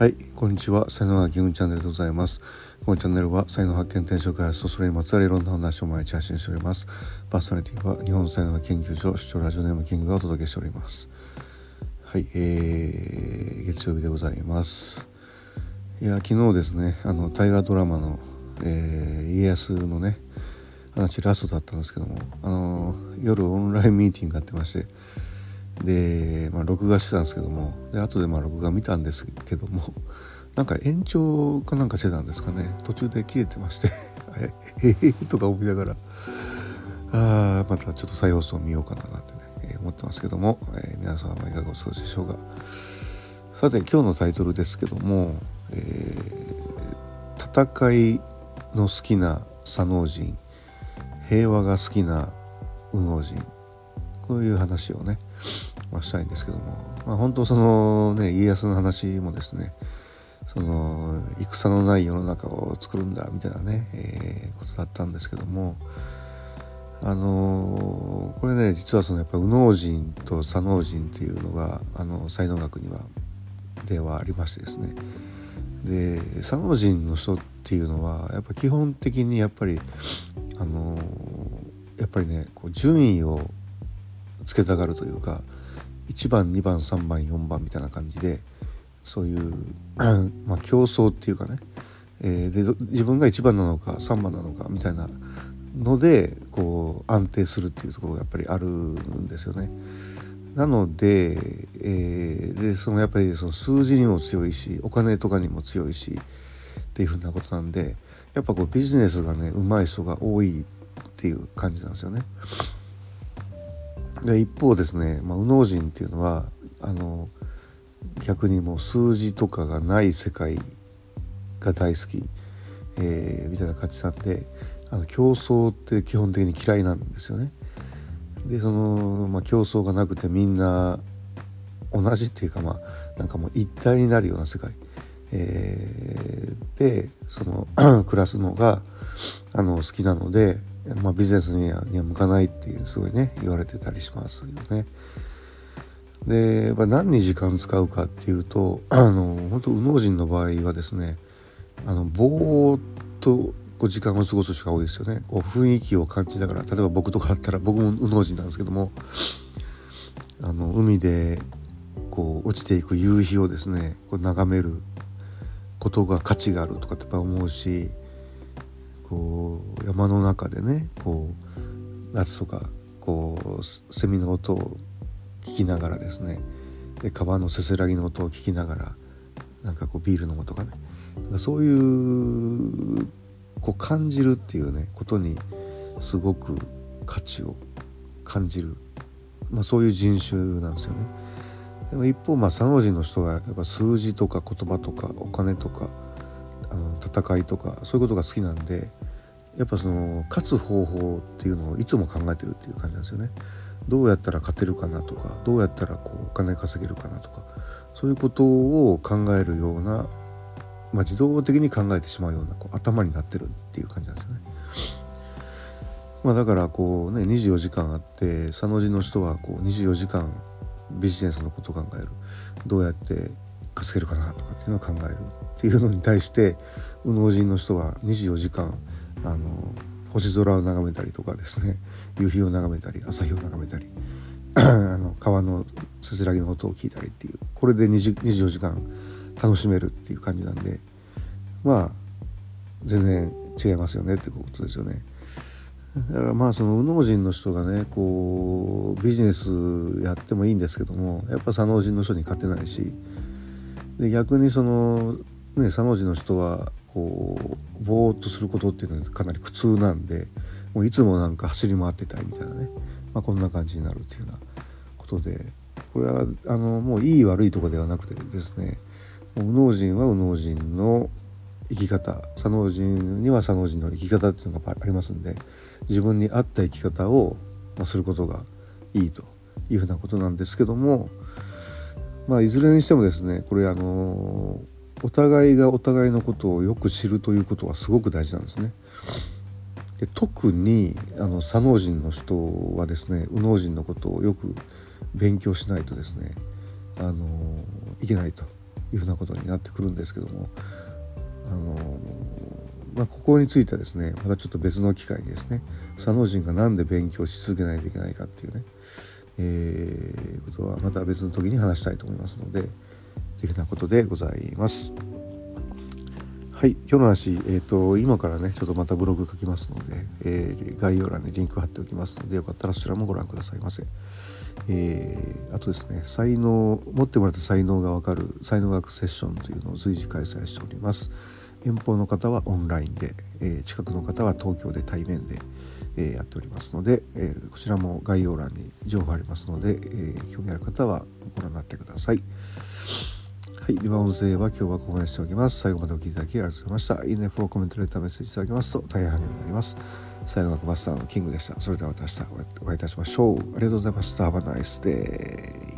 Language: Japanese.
はいこんにちは。才能発見チャンネルでございます。このチャンネルは才能発見転職開発とそれにまつわるいろんな話を毎日発信しております。パーソナリティは日本才能研究所主張ラジオネームキングがお届けしております。はいえー、月曜日でございます。いや昨日ですねあの大河ドラマの、えー、家康のね話ラストだったんですけどもあの夜オンラインミーティングがあってましてで、まあ、録画してたんですけどもで後でまあ録画見たんですけども なんか延長かなんかしてたんですかね。途中で切れてまして えええとか思いながら。あまたちょっと再放送見ようかななんてね、えー、思ってますけども、えー、皆さんはいかがお過ごしでしょうか。さて今日のタイトルですけども、えー、戦いの好きな左脳人平和が好きな右脳人。こういう話をね、まあ、したいんですけども、まあ、本当そのね家康の話もですねその戦のない世の中を作るんだみたいなね、えー、ことだったんですけども。あのー、これね実はそのやっぱ右脳人と左脳人っていうのがあの才能学にはではありましてですね。で左脳人の人っていうのはやっぱ基本的にやっぱりあのー、やっぱりねこう順位をつけたがるというか1番2番3番4番みたいな感じでそういう ま、競争っていうかね、えー、で自分が1番なのか3番なのかみたいなのでこう安定するっていうところがやっぱりあるんですよね。なので,、えー、でそのやっぱりその数字にも強いしお金とかにも強いしっていうふうなことなんでやっぱこうビジネスがね上手い人が多いっていう感じなんですよね。で一方ですね、まあ、右脳人っていうのはあの逆にもう数字とかがない世界が大好き、えー、みたいな感じなんであの競争って基本的に嫌いなんですよね。でその、まあ、競争がなくてみんな同じっていうかまあなんかもう一体になるような世界、えー、でその 暮らすのがあの好きなのでまあ、ビジネスには向かないっていうすごいね言われてたりしますよね。で、まあ、何に時間使うかっていうとあの本当右脳人の場合はですねあのぼーっとこう時間を過ごす人が多いですよねこう雰囲気を感じながら例えば僕とかだったら僕も右脳人なんですけどもあの海でこう落ちていく夕日をですねこう眺めることが価値があるとかってやっぱ思うしこう山の中でねこう夏とかこうセミの音を聞きながらですねで川のせせらぎの音を聞きながらなんかこうビールの音がねそういうこう感じるっていうねことにすごく価値を感じる、まあ、そういう人種なんですよね。でも一方まあ左脳人の人はやっぱ数字とか言葉とかお金とかあの戦いとかそういうことが好きなんでやっぱその勝つ方法っていうのをいつも考えてるっていう感じなんですよね。どうやったら勝てるかなとかどうやったらこうお金稼げるかなとかそういうことを考えるような、まあ、自動的に考えてしまうようなこう頭になってるっていう感じなんですよね。まあ、だからこうね24時間あって佐野寺の人はこう24時間ビジネスのことを考えるどうやって稼げるかなとかっていうのを考えるっていうのに対して右脳人の人は24時間あの星空を眺めたりとかですね夕日を眺めたり朝日を眺めたり あの川のせせらぎの音を聞いたりっていうこれで24時間楽しめるっていう感じなんでまあ全然違いますよねってことですよね。だからまあその右脳人の人がねこうビジネスやってもいいんですけどもやっぱ左脳人の人に勝てないしで逆にそのね左脳人の人はこうぼーっとすることっていうのはかなり苦痛なんでもういつもなんか走り回ってたいみたいなね、まあ、こんな感じになるっていうようなことで。これはあのもういい悪いとかではなくてですねう右脳人は右脳人の生き方左脳人には左脳人の生き方っていうのがありますんで自分に合った生き方をすることがいいというふうなことなんですけどもまあいずれにしてもですねこれあのお互いがお互いのことをよく知るということはすごく大事なんですね。で特にあの左脳人の人はですね右脳人のことをよく勉強しないとですねあのいけないというふうなことになってくるんですけどもあのまあ、ここについてはですねまたちょっと別の機会にですね佐野人が何で勉強し続けないといけないかっていうね、えー、ことはまた別の時に話したいと思いますのでというふうなことでございます。はい、今日の話、えーと、今からねちょっとまたブログ書きますので、えー、概要欄にリンク貼っておきますのでよかったらそちらもご覧くださいませ。えー、あとですね才能持ってもらった才能が分かる才能学セッションというのを随時開催しております。遠方の方はオンラインで、えー、近くの方は東京で対面で、えー、やっておりますので、えー、こちらも概要欄に情報ありますので、え興味ある方はご覧になってください。はい。では音声は今日はここまでしておきます。最後までお聴きいただきありがとうございました。いいね、フォロー、コメント、レター、メッセージいただけますと大変励みになります。才能学マスターのキングでした。それではまた明日お会いいたしましょう。ありがとうございました。Have a nice day.